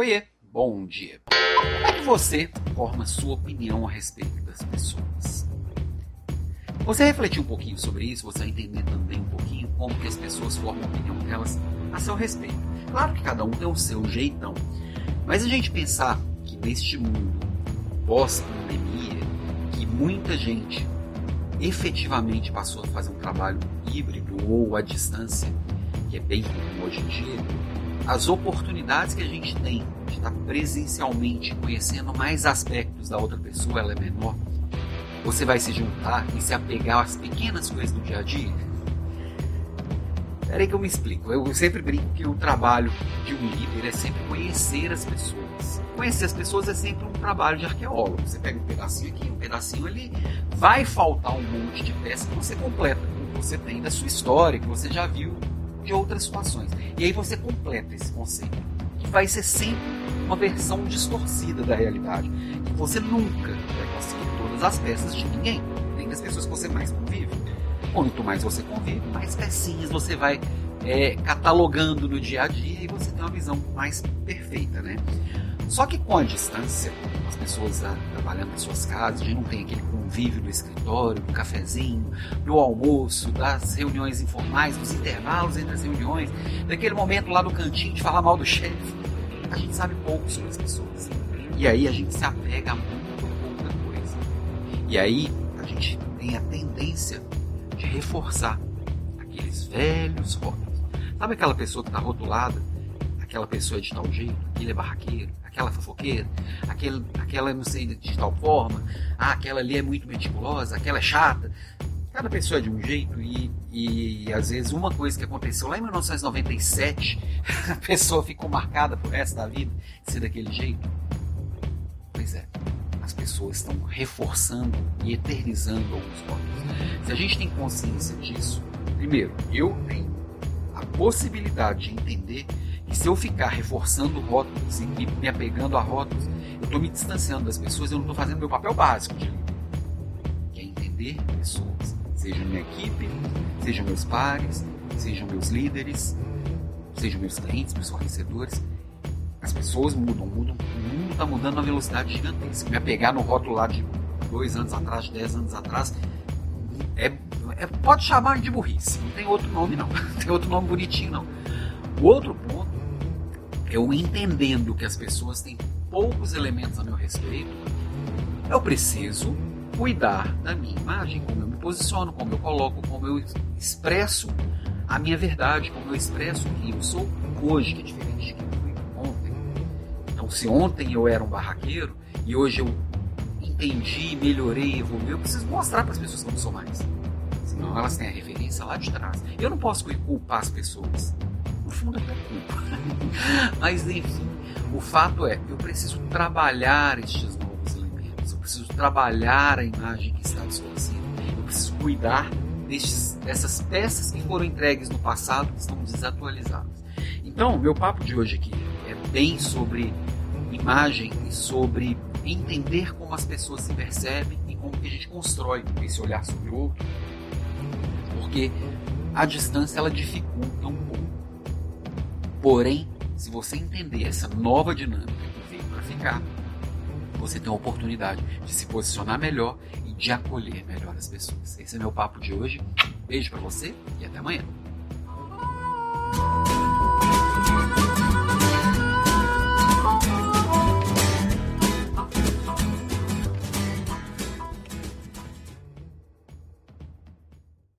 Oiê, bom dia. Como é que você forma sua opinião a respeito das pessoas? Você refletir um pouquinho sobre isso, você vai entender também um pouquinho como que as pessoas formam a opinião delas a seu respeito. Claro que cada um tem o seu jeitão, mas a gente pensar que neste mundo pós-pandemia, que muita gente efetivamente passou a fazer um trabalho híbrido ou à distância, que é bem comum hoje em dia, as oportunidades que a gente tem de estar presencialmente conhecendo mais aspectos da outra pessoa, ela é menor. Você vai se juntar e se apegar às pequenas coisas do dia a dia? Peraí que eu me explico. Eu sempre brinco que o trabalho de um líder é sempre conhecer as pessoas. Conhecer as pessoas é sempre um trabalho de arqueólogo. Você pega um pedacinho aqui, um pedacinho ali, vai faltar um monte de peças que você completa, que você tem da sua história, que você já viu de outras situações. E aí você completa esse conceito, que vai ser sempre uma versão distorcida da realidade, que você nunca vai conseguir todas as peças de ninguém, nem das pessoas que você mais convive. Quanto mais você convive, mais pecinhas você vai é, catalogando no dia a dia e você tem uma visão mais perfeita, né? Só que com a distância, as pessoas ah, trabalhando em suas casas, a gente não tem aquele convívio do escritório, do cafezinho, do almoço, das reuniões informais, dos intervalos entre as reuniões, daquele momento lá no cantinho de falar mal do chefe. A gente sabe pouco sobre as pessoas. E aí a gente se apega a muito pouca coisa. E aí a gente tem a tendência de reforçar aqueles velhos rótulos. Sabe aquela pessoa que está rotulada? Aquela pessoa é de tal jeito, aquele é barraqueiro, aquela fofoqueira, aquele, aquela não sei de tal forma, ah, aquela ali é muito meticulosa, aquela é chata. Cada pessoa é de um jeito e, e às vezes uma coisa que aconteceu lá em 1997, a pessoa ficou marcada por resto da vida ser daquele jeito. Pois é, as pessoas estão reforçando e eternizando alguns rótulos. Se a gente tem consciência disso, primeiro, eu tenho a possibilidade de entender que se eu ficar reforçando rótulos e me apegando a rótulos, eu estou me distanciando das pessoas, eu não estou fazendo meu papel básico de líder, que é entender pessoas, seja minha equipe, sejam meus pares, sejam meus líderes, sejam meus clientes, meus fornecedores. As pessoas mudam, mudam, o mundo está mudando a velocidade gigantesca. Me apegar no rótulo lá de dois anos atrás, de dez anos atrás, é, é, pode chamar de burrice, não tem outro nome não, não tem outro nome bonitinho não. O outro ponto, eu entendendo que as pessoas têm poucos elementos a meu respeito, eu preciso cuidar da minha imagem, como eu me posiciono, como eu coloco, como eu expresso a minha verdade, como eu expresso quem eu sou hoje, que é diferente de quem eu fui ontem. Então, se ontem eu era um barraqueiro e hoje eu entendi, melhorei, evoluí, eu preciso mostrar para as pessoas que eu não sou mais. Senão elas têm a referência lá de trás. Eu não posso culpar as pessoas. Culpa. Mas, enfim, o fato é, eu preciso trabalhar estes novos elementos. Eu preciso trabalhar a imagem que está distorcida. Eu preciso cuidar destes, dessas peças que foram entregues no passado que estão desatualizadas. Então, meu papo de hoje aqui é bem sobre imagem e sobre entender como as pessoas se percebem e como que a gente constrói esse olhar sobre o outro. Porque a distância ela dificulta um. Porém, se você entender essa nova dinâmica que veio para ficar, você tem a oportunidade de se posicionar melhor e de acolher melhor as pessoas. Esse é meu papo de hoje. Beijo para você e até amanhã.